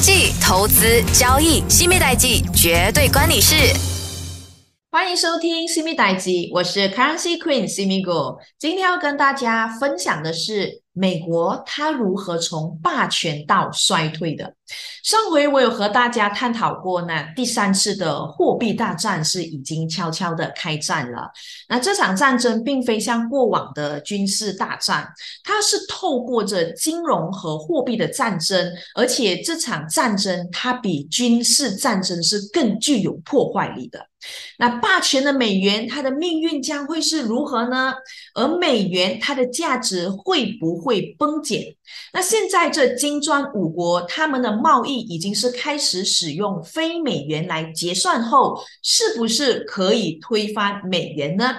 经济、投资、交易，西米代记绝对关你事。欢迎收听《西米代记》，我是 Currency Queen 西米果。今天要跟大家分享的是。美国它如何从霸权到衰退的？上回我有和大家探讨过呢，第三次的货币大战是已经悄悄的开战了。那这场战争并非像过往的军事大战，它是透过着金融和货币的战争，而且这场战争它比军事战争是更具有破坏力的。那霸权的美元，它的命运将会是如何呢？而美元它的价值会不会崩解？那现在这金砖五国，他们的贸易已经是开始使用非美元来结算后，是不是可以推翻美元呢？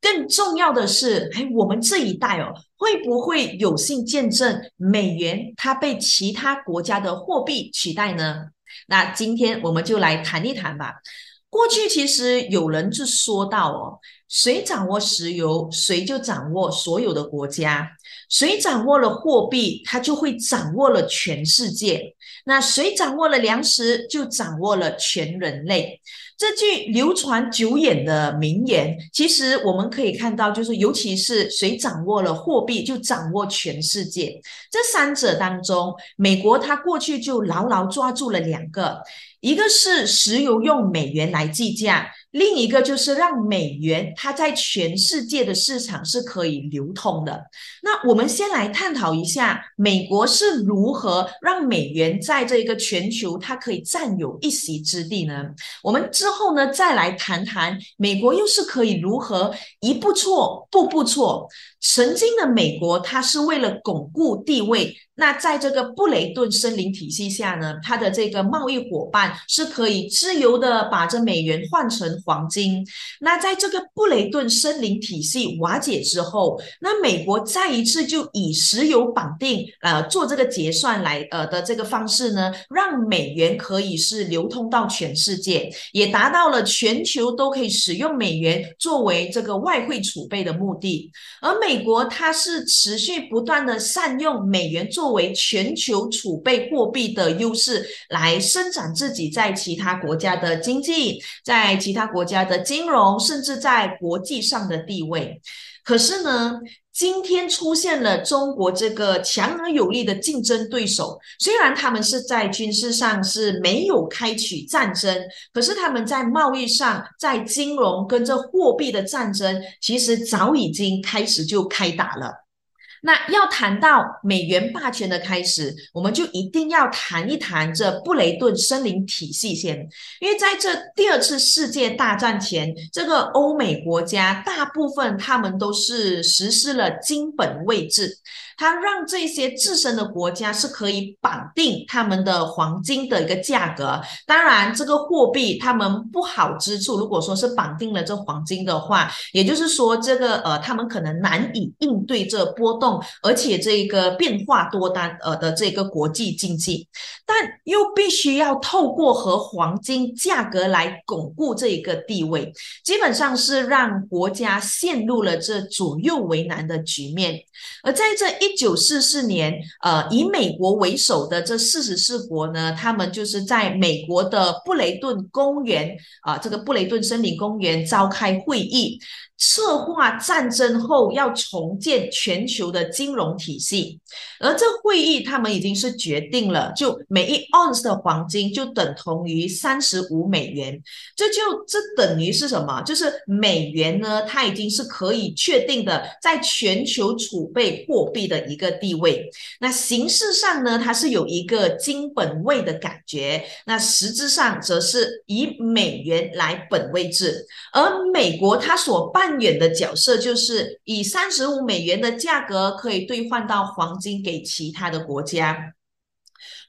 更重要的是，哎，我们这一代哦，会不会有幸见证美元它被其他国家的货币取代呢？那今天我们就来谈一谈吧。过去其实有人就说到哦，谁掌握石油，谁就掌握所有的国家；谁掌握了货币，他就会掌握了全世界。那谁掌握了粮食，就掌握了全人类。这句流传久远的名言，其实我们可以看到，就是尤其是谁掌握了货币，就掌握全世界。这三者当中，美国它过去就牢牢抓住了两个。一个是石油用美元来计价，另一个就是让美元它在全世界的市场是可以流通的。那我们先来探讨一下，美国是如何让美元在这个全球它可以占有一席之地呢？我们之后呢再来谈谈，美国又是可以如何一步错，步步错。曾经的美国，它是为了巩固地位。那在这个布雷顿森林体系下呢，它的这个贸易伙伴是可以自由的把这美元换成黄金。那在这个布雷顿森林体系瓦解之后，那美国再一次就以石油绑定，呃，做这个结算来，呃的这个方式呢，让美元可以是流通到全世界，也达到了全球都可以使用美元作为这个外汇储备的目的。而美美国它是持续不断的善用美元。作为全球储备货币的优势，来伸展自己在其他国家的经济，在其他国家的金融，甚至在国际上的地位。可是呢，今天出现了中国这个强而有力的竞争对手，虽然他们是在军事上是没有开启战争，可是他们在贸易上、在金融跟这货币的战争，其实早已经开始就开打了。那要谈到美元霸权的开始，我们就一定要谈一谈这布雷顿森林体系先，因为在这第二次世界大战前，这个欧美国家大部分他们都是实施了金本位制。它让这些自身的国家是可以绑定他们的黄金的一个价格。当然，这个货币他们不好之处，如果说是绑定了这黄金的话，也就是说，这个呃，他们可能难以应对这波动，而且这个变化多端呃的这个国际经济，但又必须要透过和黄金价格来巩固这一个地位，基本上是让国家陷入了这左右为难的局面。而在这一一九四四年，呃，以美国为首的这四十四国呢，他们就是在美国的布雷顿公园啊，这个布雷顿森林公园召开会议。策划战争后要重建全球的金融体系，而这会议他们已经是决定了，就每一盎司的黄金就等同于三十五美元，这就这等于是什么？就是美元呢，它已经是可以确定的在全球储备货币的一个地位。那形式上呢，它是有一个金本位的感觉，那实质上则是以美元来本位制，而美国它所办扮演的角色就是以三十五美元的价格可以兑换到黄金给其他的国家。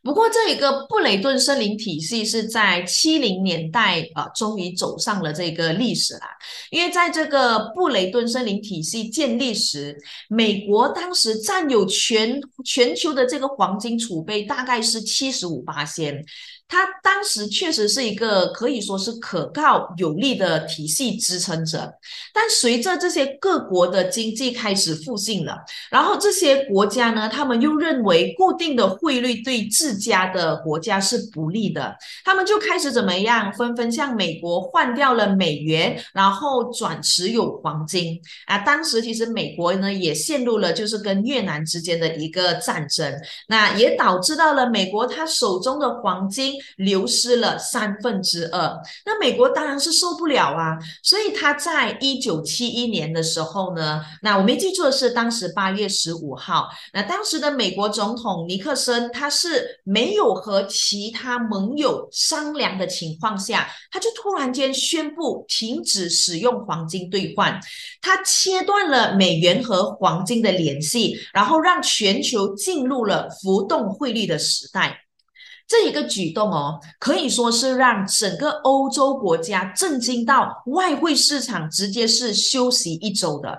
不过，这一个布雷顿森林体系是在七零年代啊，终于走上了这个历史啦。因为在这个布雷顿森林体系建立时，美国当时占有全全球的这个黄金储备大概是七十五八千。它当时确实是一个可以说是可靠有力的体系支撑着。但随着这些各国的经济开始复兴了，然后这些国家呢，他们又认为固定的汇率对自家的国家是不利的，他们就开始怎么样，纷纷向美国换掉了美元，然后转持有黄金啊。当时其实美国呢也陷入了就是跟越南之间的一个战争，那也导致到了美国他手中的黄金流失了三分之二，那美国当然是受不了啊，所以他在一九七一年的时候呢，那我没记错的是当时八月十五号，那当时的美国总统尼克森他是没有和其他盟友商量的情况下，他就突然间宣布停止使用黄金兑换，他切断了美元和黄金的联系，然后让全球进入了浮动汇率的时代。这一个举动哦，可以说是让整个欧洲国家震惊到外汇市场直接是休息一周的。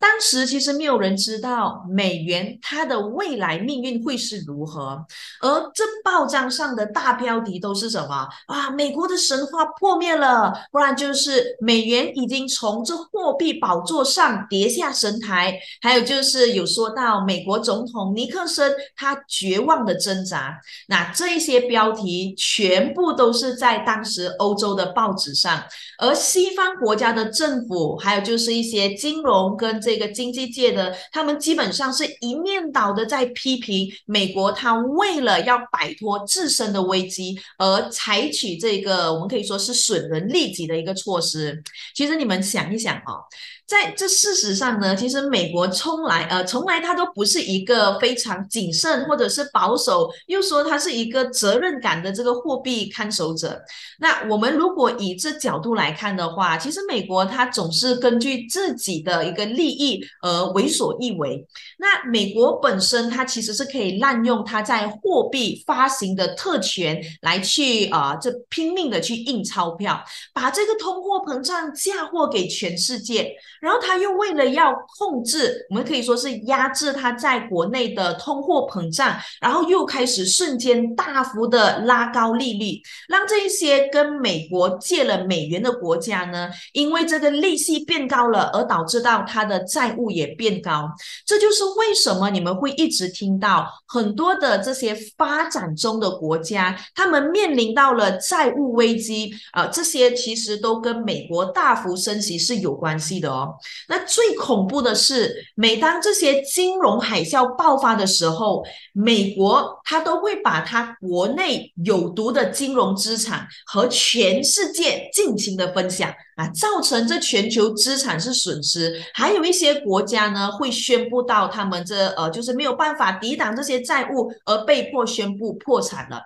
当时其实没有人知道美元它的未来命运会是如何，而这报章上的大标题都是什么啊？美国的神话破灭了，不然就是美元已经从这货币宝座上跌下神台，还有就是有说到美国总统尼克森他绝望的挣扎。那这一些标题全部都是在当时欧洲的报纸上，而西方国家的政府还有就是一些金融跟这。这个经济界的，他们基本上是一面倒的在批评美国，他为了要摆脱自身的危机而采取这个，我们可以说是损人利己的一个措施。其实你们想一想啊。在这事实上呢，其实美国从来呃从来它都不是一个非常谨慎或者是保守，又说它是一个责任感的这个货币看守者。那我们如果以这角度来看的话，其实美国它总是根据自己的一个利益意而为所欲为。那美国本身它其实是可以滥用它在货币发行的特权来去啊这拼命的去印钞票，把这个通货膨胀嫁祸给全世界。然后他又为了要控制，我们可以说是压制他在国内的通货膨胀，然后又开始瞬间大幅的拉高利率，让这一些跟美国借了美元的国家呢，因为这个利息变高了，而导致到他的债务也变高。这就是为什么你们会一直听到很多的这些发展中的国家，他们面临到了债务危机啊，这些其实都跟美国大幅升息是有关系的哦。那最恐怖的是，每当这些金融海啸爆发的时候，美国它都会把它国内有毒的金融资产和全世界尽情的分享啊，造成这全球资产是损失。还有一些国家呢，会宣布到他们这呃，就是没有办法抵挡这些债务，而被迫宣布破产了。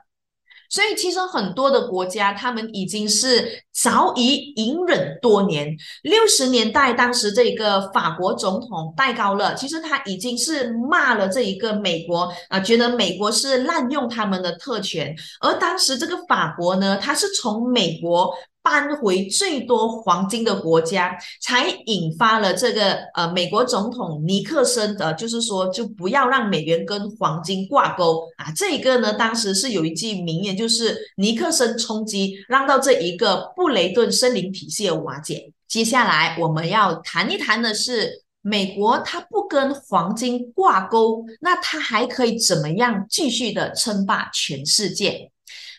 所以，其实很多的国家，他们已经是早已隐忍多年。六十年代，当时这一个法国总统戴高乐，其实他已经是骂了这一个美国啊，觉得美国是滥用他们的特权。而当时这个法国呢，他是从美国。搬回最多黄金的国家，才引发了这个呃，美国总统尼克森的，就是说，就不要让美元跟黄金挂钩啊。这一个呢，当时是有一句名言，就是尼克森冲击，让到这一个布雷顿森林体系的瓦解。接下来我们要谈一谈的是，美国它不跟黄金挂钩，那它还可以怎么样继续的称霸全世界？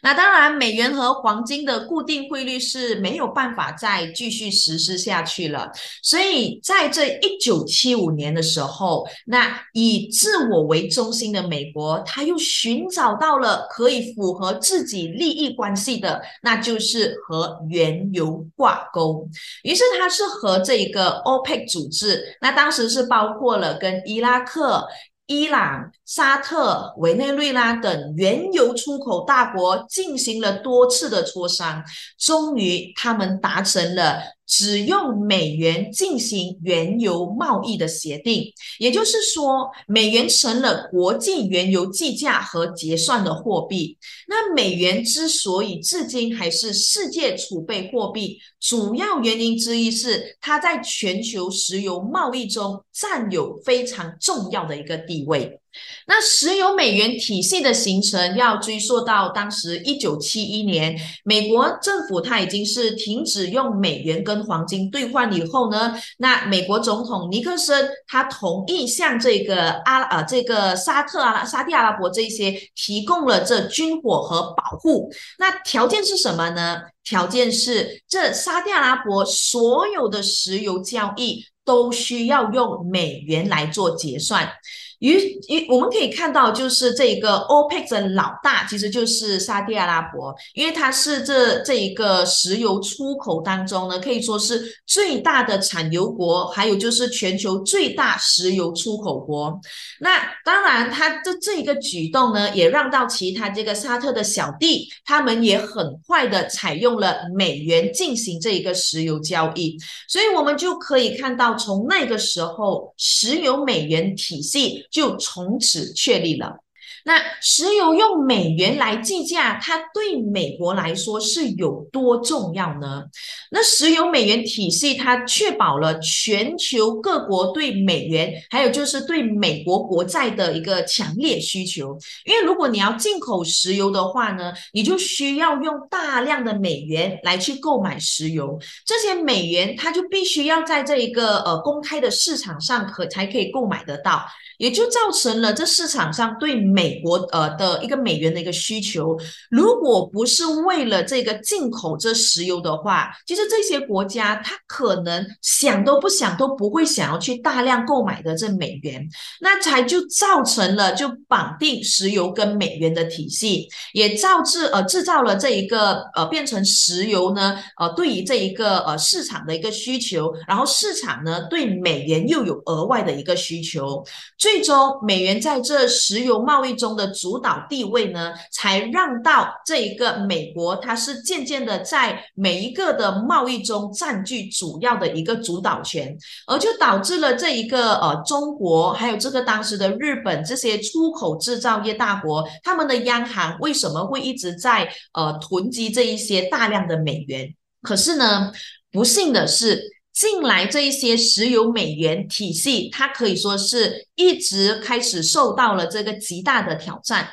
那当然，美元和黄金的固定汇率是没有办法再继续实施下去了。所以，在这一九七五年的时候，那以自我为中心的美国，他又寻找到了可以符合自己利益关系的，那就是和原油挂钩。于是，他是和这一个 OPEC 组织，那当时是包括了跟伊拉克。伊朗、沙特、委内瑞拉等原油出口大国进行了多次的磋商，终于他们达成了。只用美元进行原油贸易的协定，也就是说，美元成了国际原油计价和结算的货币。那美元之所以至今还是世界储备货币，主要原因之一是它在全球石油贸易中占有非常重要的一个地位。那石油美元体系的形成要追溯到当时一九七一年，美国政府它已经是停止用美元跟黄金兑换以后呢，那美国总统尼克森他同意向这个阿呃这个沙特阿拉沙地阿拉伯这些提供了这军火和保护。那条件是什么呢？条件是这沙地阿拉伯所有的石油交易都需要用美元来做结算。于于我们可以看到，就是这一个 OPEC 的老大，其实就是沙特阿拉伯，因为它是这这一个石油出口当中呢，可以说是最大的产油国，还有就是全球最大石油出口国。那当然，它的这一个举动呢，也让到其他这个沙特的小弟，他们也很快的采用了美元进行这一个石油交易。所以，我们就可以看到，从那个时候，石油美元体系。就从此确立了。那石油用美元来计价，它对美国来说是有多重要呢？那石油美元体系它确保了全球各国对美元，还有就是对美国国债的一个强烈需求。因为如果你要进口石油的话呢，你就需要用大量的美元来去购买石油，这些美元它就必须要在这一个呃公开的市场上可才可以购买得到。也就造成了这市场上对美国呃的一个美元的一个需求。如果不是为了这个进口这石油的话，其实这些国家它可能想都不想都不会想要去大量购买的这美元，那才就造成了就绑定石油跟美元的体系，也造致呃制造了这一个呃变成石油呢呃对于这一个呃市场的一个需求，然后市场呢对美元又有额外的一个需求。最终，美元在这石油贸易中中的主导地位呢，才让到这一个美国，它是渐渐的在每一个的贸易中占据主要的一个主导权，而就导致了这一个呃中国，还有这个当时的日本这些出口制造业大国，他们的央行为什么会一直在呃囤积这一些大量的美元？可是呢，不幸的是。近来这一些石油美元体系，它可以说是一直开始受到了这个极大的挑战。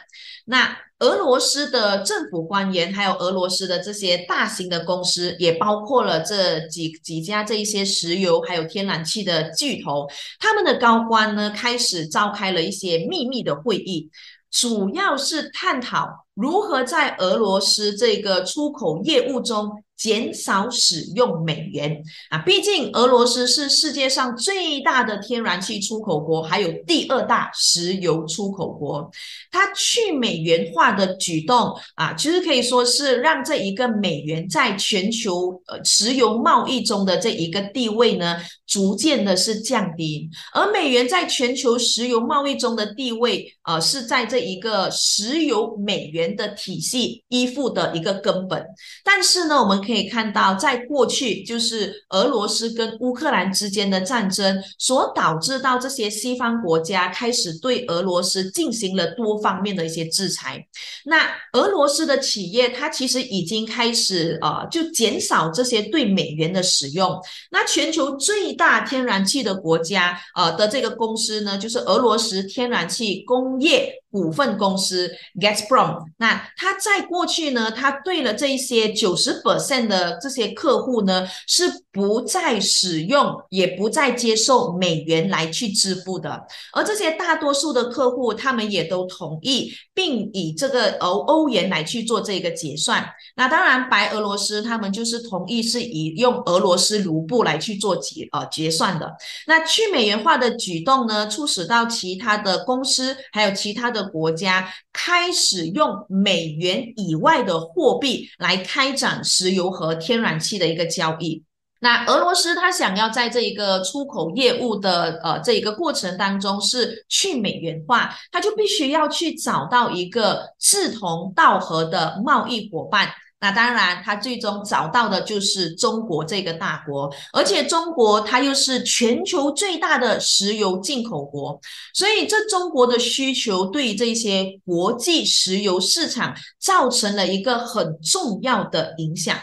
那俄罗斯的政府官员，还有俄罗斯的这些大型的公司，也包括了这几几家这一些石油还有天然气的巨头，他们的高官呢，开始召开了一些秘密的会议，主要是探讨如何在俄罗斯这个出口业务中。减少使用美元啊，毕竟俄罗斯是世界上最大的天然气出口国，还有第二大石油出口国。它去美元化的举动啊，其实可以说是让这一个美元在全球呃石油贸易中的这一个地位呢，逐渐的是降低。而美元在全球石油贸易中的地位，呃，是在这一个石油美元的体系依附的一个根本。但是呢，我们可以。看到，在过去就是俄罗斯跟乌克兰之间的战争所导致到这些西方国家开始对俄罗斯进行了多方面的一些制裁。那俄罗斯的企业，它其实已经开始呃，就减少这些对美元的使用。那全球最大大天然气的国家呃的这个公司呢，就是俄罗斯天然气工业。股份公司 g e t s p r o m 那他在过去呢，他对了这一些九十 percent 的这些客户呢，是不再使用，也不再接受美元来去支付的。而这些大多数的客户，他们也都同意，并以这个欧欧元来去做这个结算。那当然，白俄罗斯他们就是同意是以用俄罗斯卢布来去做结呃结算的。那去美元化的举动呢，促使到其他的公司还有其他的国家开始用美元以外的货币来开展石油和天然气的一个交易。那俄罗斯它想要在这一个出口业务的呃这一个过程当中是去美元化，它就必须要去找到一个志同道合的贸易伙伴。那当然，他最终找到的就是中国这个大国，而且中国它又是全球最大的石油进口国，所以这中国的需求对这些国际石油市场造成了一个很重要的影响。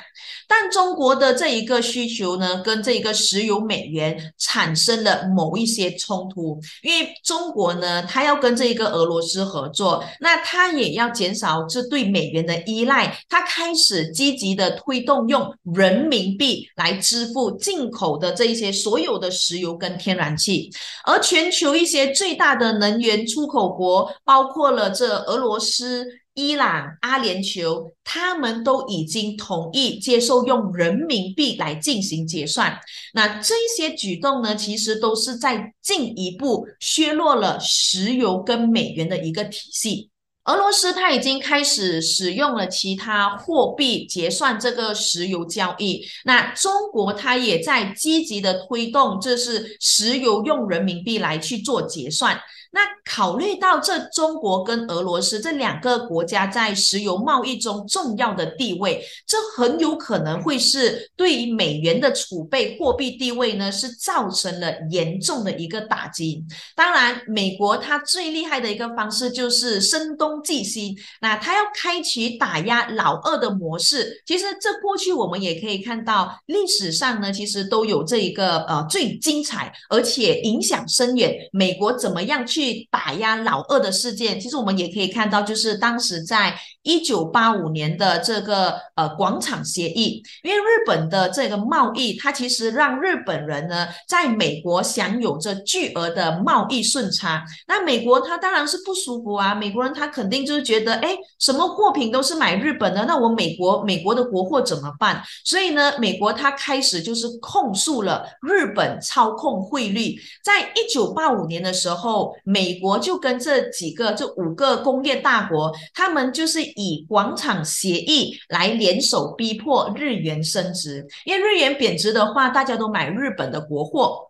但中国的这一个需求呢，跟这一个石油美元产生了某一些冲突，因为中国呢，它要跟这一个俄罗斯合作，那它也要减少这对美元的依赖，它开始积极的推动用人民币来支付进口的这一些所有的石油跟天然气，而全球一些最大的能源出口国，包括了这俄罗斯。伊朗、阿联酋，他们都已经同意接受用人民币来进行结算。那这些举动呢，其实都是在进一步削弱了石油跟美元的一个体系。俄罗斯它已经开始使用了其他货币结算这个石油交易。那中国它也在积极的推动，这是石油用人民币来去做结算。那考虑到这中国跟俄罗斯这两个国家在石油贸易中重要的地位，这很有可能会是对于美元的储备货币地位呢，是造成了严重的一个打击。当然，美国它最厉害的一个方式就是声东击西，那它要开启打压老二的模式。其实这过去我们也可以看到，历史上呢，其实都有这一个呃最精彩而且影响深远，美国怎么样去。去打压老二的事件，其实我们也可以看到，就是当时在一九八五年的这个呃广场协议，因为日本的这个贸易，它其实让日本人呢在美国享有着巨额的贸易顺差。那美国它当然是不舒服啊，美国人他肯定就是觉得，哎，什么货品都是买日本的，那我美国美国的国货怎么办？所以呢，美国它开始就是控诉了日本操控汇率。在一九八五年的时候。美国就跟这几个、这五个工业大国，他们就是以广场协议来联手逼迫日元升值，因为日元贬值的话，大家都买日本的国货。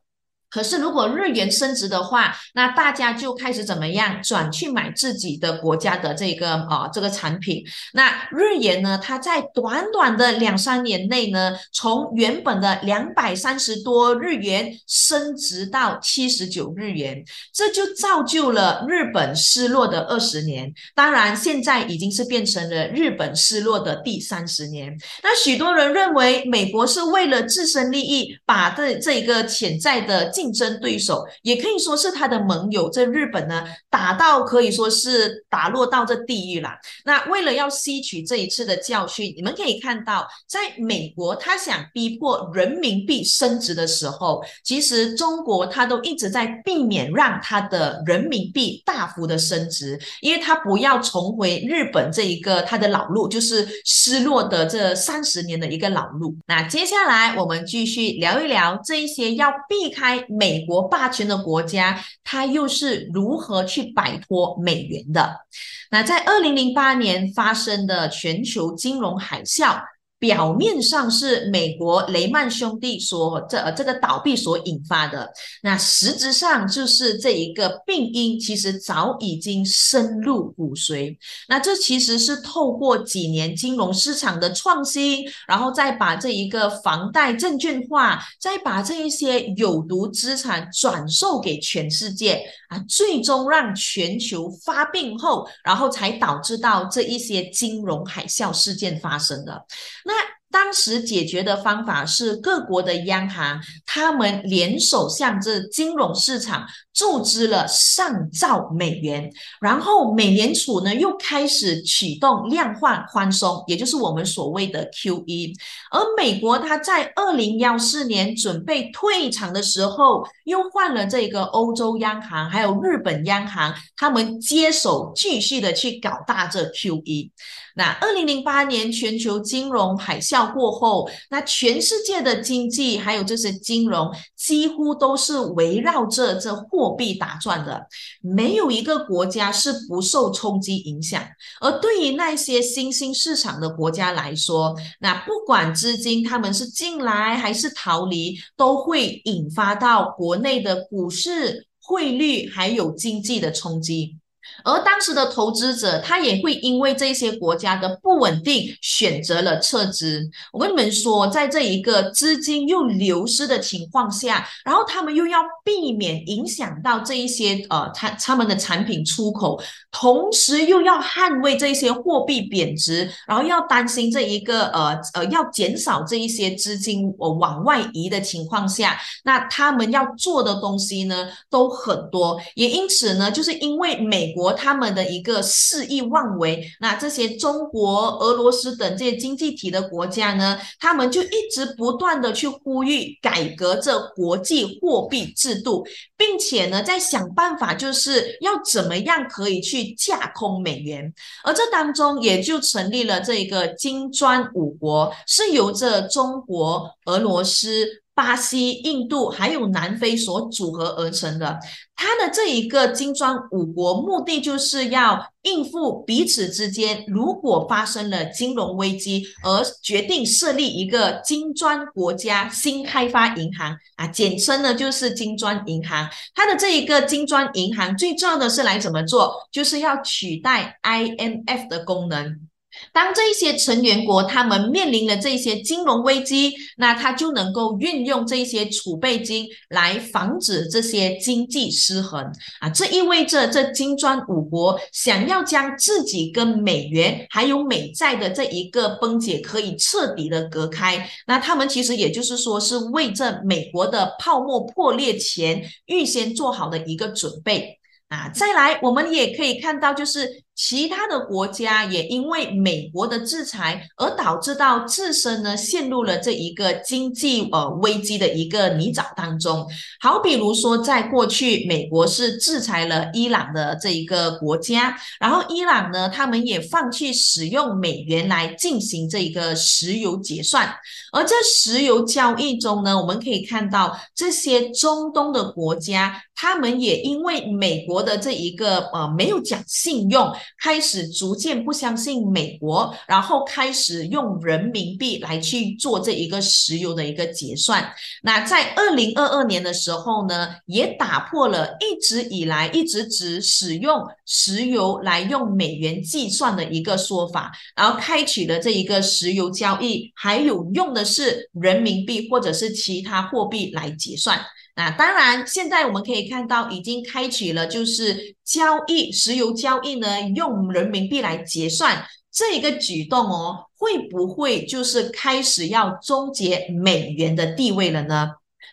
可是，如果日元升值的话，那大家就开始怎么样转去买自己的国家的这个啊这个产品。那日元呢，它在短短的两三年内呢，从原本的两百三十多日元升值到七十九日元，这就造就了日本失落的二十年。当然，现在已经是变成了日本失落的第三十年。那许多人认为，美国是为了自身利益，把这这一个潜在的。竞争对手也可以说是他的盟友，这日本呢打到可以说是打落到这地狱了。那为了要吸取这一次的教训，你们可以看到，在美国他想逼迫人民币升值的时候，其实中国他都一直在避免让他的人民币大幅的升值，因为他不要重回日本这一个他的老路，就是失落的这三十年的一个老路。那接下来我们继续聊一聊这一些要避开。美国霸权的国家，它又是如何去摆脱美元的？那在二零零八年发生的全球金融海啸。表面上是美国雷曼兄弟所这呃这个倒闭所引发的，那实质上就是这一个病因，其实早已经深入骨髓。那这其实是透过几年金融市场的创新，然后再把这一个房贷证券化，再把这一些有毒资产转售给全世界啊，最终让全球发病后，然后才导致到这一些金融海啸事件发生的。那当时解决的方法是各国的央行，他们联手向这金融市场注资了上兆美元，然后美联储呢又开始启动量化宽松，也就是我们所谓的 QE。而美国它在二零幺四年准备退场的时候，又换了这个欧洲央行，还有日本央行，他们接手继续的去搞大这 QE。那二零零八年全球金融海啸过后，那全世界的经济还有这些金融几乎都是围绕着这货币打转的，没有一个国家是不受冲击影响。而对于那些新兴市场的国家来说，那不管资金他们是进来还是逃离，都会引发到国内的股市、汇率还有经济的冲击。而当时的投资者，他也会因为这些国家的不稳定，选择了撤资。我跟你们说，在这一个资金又流失的情况下，然后他们又要避免影响到这一些呃，他他们的产品出口，同时又要捍卫这些货币贬值，然后要担心这一个呃呃要减少这一些资金呃往外移的情况下，那他们要做的东西呢都很多，也因此呢，就是因为美国。国他们的一个肆意妄为，那这些中国、俄罗斯等这些经济体的国家呢，他们就一直不断的去呼吁改革这国际货币制度，并且呢，在想办法，就是要怎么样可以去架空美元，而这当中也就成立了这一个金砖五国，是由着中国、俄罗斯。巴西、印度还有南非所组合而成的，它的这一个金砖五国，目的就是要应付彼此之间如果发生了金融危机，而决定设立一个金砖国家新开发银行啊，简称呢就是金砖银行。它的这一个金砖银行最重要的是来怎么做，就是要取代 IMF 的功能。当这一些成员国他们面临了这些金融危机，那他就能够运用这些储备金来防止这些经济失衡啊！这意味着这金砖五国想要将自己跟美元还有美债的这一个崩解可以彻底的隔开，那他们其实也就是说是为这美国的泡沫破裂前预先做好的一个准备啊！再来，我们也可以看到就是。其他的国家也因为美国的制裁而导致到自身呢陷入了这一个经济呃危机的一个泥沼当中。好，比如说在过去，美国是制裁了伊朗的这一个国家，然后伊朗呢，他们也放弃使用美元来进行这一个石油结算。而在石油交易中呢，我们可以看到这些中东的国家，他们也因为美国的这一个呃没有讲信用。开始逐渐不相信美国，然后开始用人民币来去做这一个石油的一个结算。那在二零二二年的时候呢，也打破了一直以来一直只使用石油来用美元计算的一个说法，然后开启了这一个石油交易，还有用的是人民币或者是其他货币来结算。那当然，现在我们可以看到，已经开启了就是交易石油交易呢，用人民币来结算这一个举动哦，会不会就是开始要终结美元的地位了呢？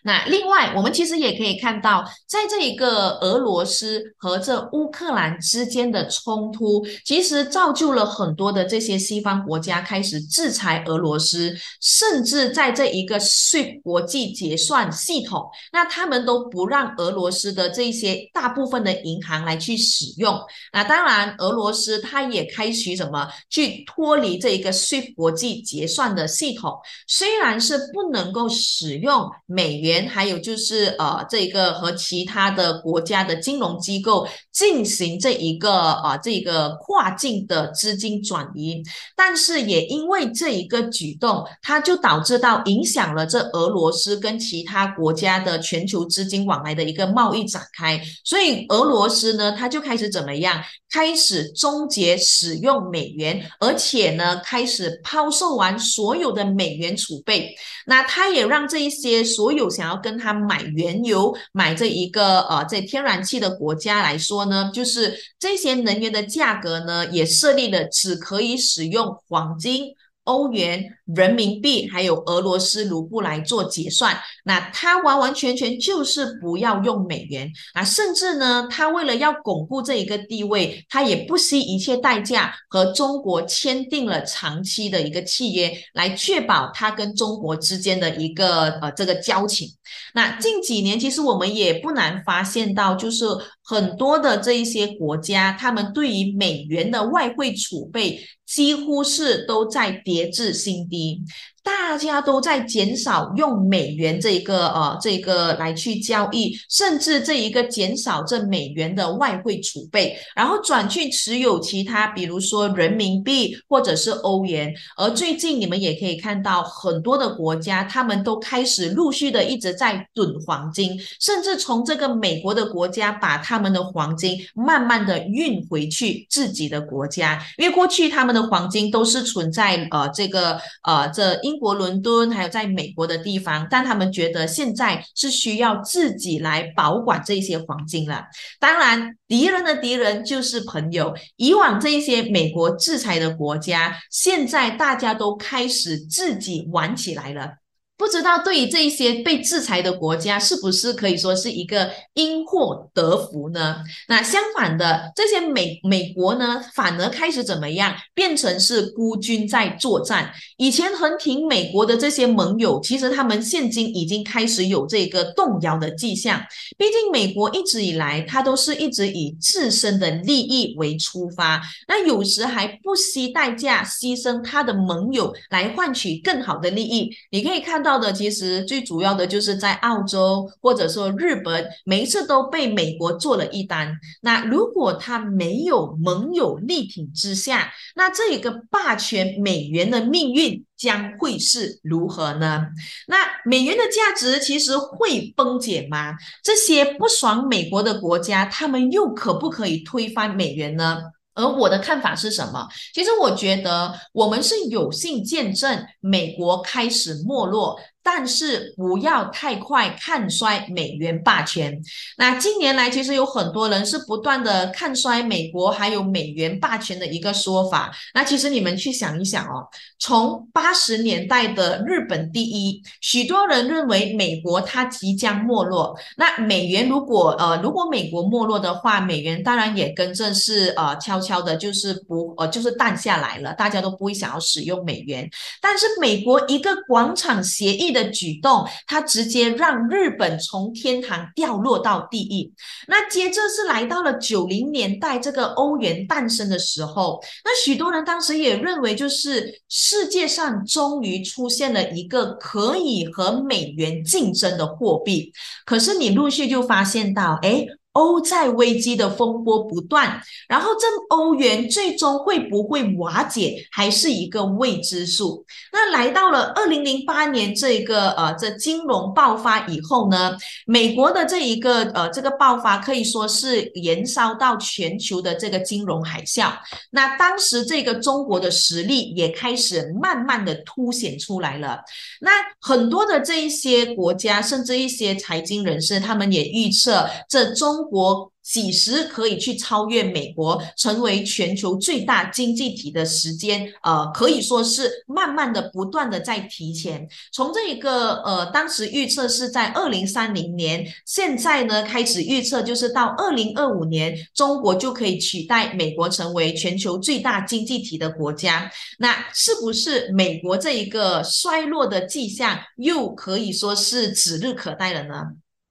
那另外，我们其实也可以看到，在这一个俄罗斯和这乌克兰之间的冲突，其实造就了很多的这些西方国家开始制裁俄罗斯，甚至在这一个 SWIFT 国际结算系统，那他们都不让俄罗斯的这些大部分的银行来去使用。那当然，俄罗斯它也开始什么去脱离这一个 SWIFT 国际结算的系统，虽然是不能够使用美元。还有就是呃，这个和其他的国家的金融机构进行这一个啊，这个跨境的资金转移，但是也因为这一个举动，它就导致到影响了这俄罗斯跟其他国家的全球资金往来的一个贸易展开，所以俄罗斯呢，它就开始怎么样？开始终结使用美元，而且呢，开始抛售完所有的美元储备。那它也让这一些所有想要跟他买原油、买这一个呃这天然气的国家来说呢，就是这些能源的价格呢，也设立了只可以使用黄金。欧元、人民币还有俄罗斯卢布来做结算，那它完完全全就是不要用美元啊！甚至呢，它为了要巩固这一个地位，它也不惜一切代价和中国签订了长期的一个契约，来确保它跟中国之间的一个呃这个交情。那近几年，其实我们也不难发现到，就是很多的这一些国家，他们对于美元的外汇储备。几乎是都在跌至新低。大家都在减少用美元这一个呃这一个来去交易，甚至这一个减少这美元的外汇储备，然后转去持有其他，比如说人民币或者是欧元。而最近你们也可以看到很多的国家，他们都开始陆续的一直在囤黄金，甚至从这个美国的国家把他们的黄金慢慢的运回去自己的国家，因为过去他们的黄金都是存在呃这个呃这英。英国伦敦还有在美国的地方，但他们觉得现在是需要自己来保管这些黄金了。当然，敌人的敌人就是朋友。以往这一些美国制裁的国家，现在大家都开始自己玩起来了。不知道对于这一些被制裁的国家，是不是可以说是一个因祸得福呢？那相反的，这些美美国呢，反而开始怎么样，变成是孤军在作战。以前很挺美国的这些盟友，其实他们现今已经开始有这个动摇的迹象。毕竟美国一直以来，他都是一直以自身的利益为出发，那有时还不惜代价牺牲他的盟友来换取更好的利益。你可以看。到的其实最主要的就是在澳洲或者说日本，每一次都被美国做了一单。那如果他没有盟友力挺之下，那这一个霸权美元的命运将会是如何呢？那美元的价值其实会崩解吗？这些不爽美国的国家，他们又可不可以推翻美元呢？而我的看法是什么？其实我觉得我们是有幸见证美国开始没落。但是不要太快看衰美元霸权。那近年来其实有很多人是不断的看衰美国还有美元霸权的一个说法。那其实你们去想一想哦，从八十年代的日本第一，许多人认为美国它即将没落。那美元如果呃如果美国没落的话，美元当然也跟着是呃悄悄的，就是不呃就是淡下来了，大家都不会想要使用美元。但是美国一个广场协议。的举动，他直接让日本从天堂掉落到地狱。那接着是来到了九零年代，这个欧元诞生的时候，那许多人当时也认为，就是世界上终于出现了一个可以和美元竞争的货币。可是你陆续就发现到，哎。欧债危机的风波不断，然后这欧元最终会不会瓦解，还是一个未知数。那来到了二零零八年这一个呃这金融爆发以后呢，美国的这一个呃这个爆发可以说是延烧到全球的这个金融海啸。那当时这个中国的实力也开始慢慢的凸显出来了。那很多的这一些国家，甚至一些财经人士，他们也预测这中。国几时可以去超越美国，成为全球最大经济体的时间，呃，可以说是慢慢的、不断的在提前。从这一个呃，当时预测是在二零三零年，现在呢开始预测就是到二零二五年，中国就可以取代美国成为全球最大经济体的国家。那是不是美国这一个衰落的迹象又可以说是指日可待了呢？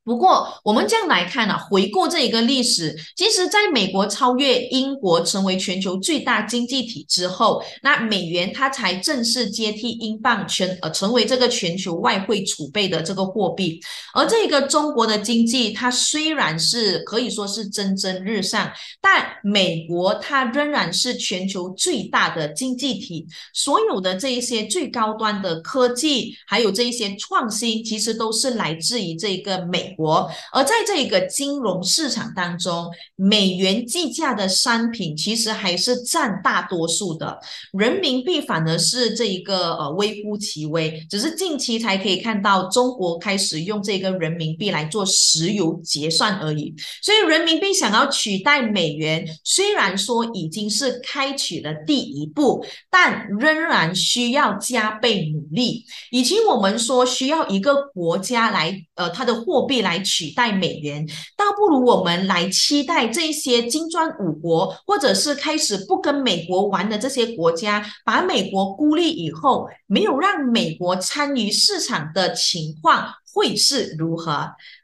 不过，我们这样来看呢，回顾这一个历史，其实在美国超越英国成为全球最大经济体之后，那美元它才正式接替英镑，全呃成为这个全球外汇储备的这个货币。而这个中国的经济，它虽然是可以说是蒸蒸日上，但美国它仍然是全球最大的经济体，所有的这一些最高端的科技，还有这一些创新，其实都是来自于这个美。国，而在这个金融市场当中，美元计价的商品其实还是占大多数的，人民币反而是这一个呃微乎其微，只是近期才可以看到中国开始用这个人民币来做石油结算而已。所以人民币想要取代美元，虽然说已经是开启了第一步，但仍然需要加倍努力。以及我们说需要一个国家来呃它的货币。来取代美元，倒不如我们来期待这些金砖五国，或者是开始不跟美国玩的这些国家，把美国孤立以后，没有让美国参与市场的情况会是如何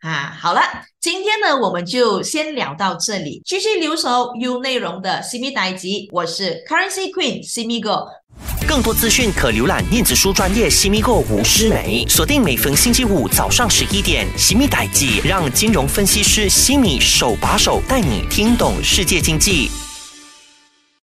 啊？好了，今天呢，我们就先聊到这里，继续留守有内容的 CMI 代集，我是 Currency Queen CMI Go。更多资讯可浏览电子书专业西米购吴诗梅，锁定每逢星期五早上十一点，西米代记让金融分析师西米手把手带你听懂世界经济。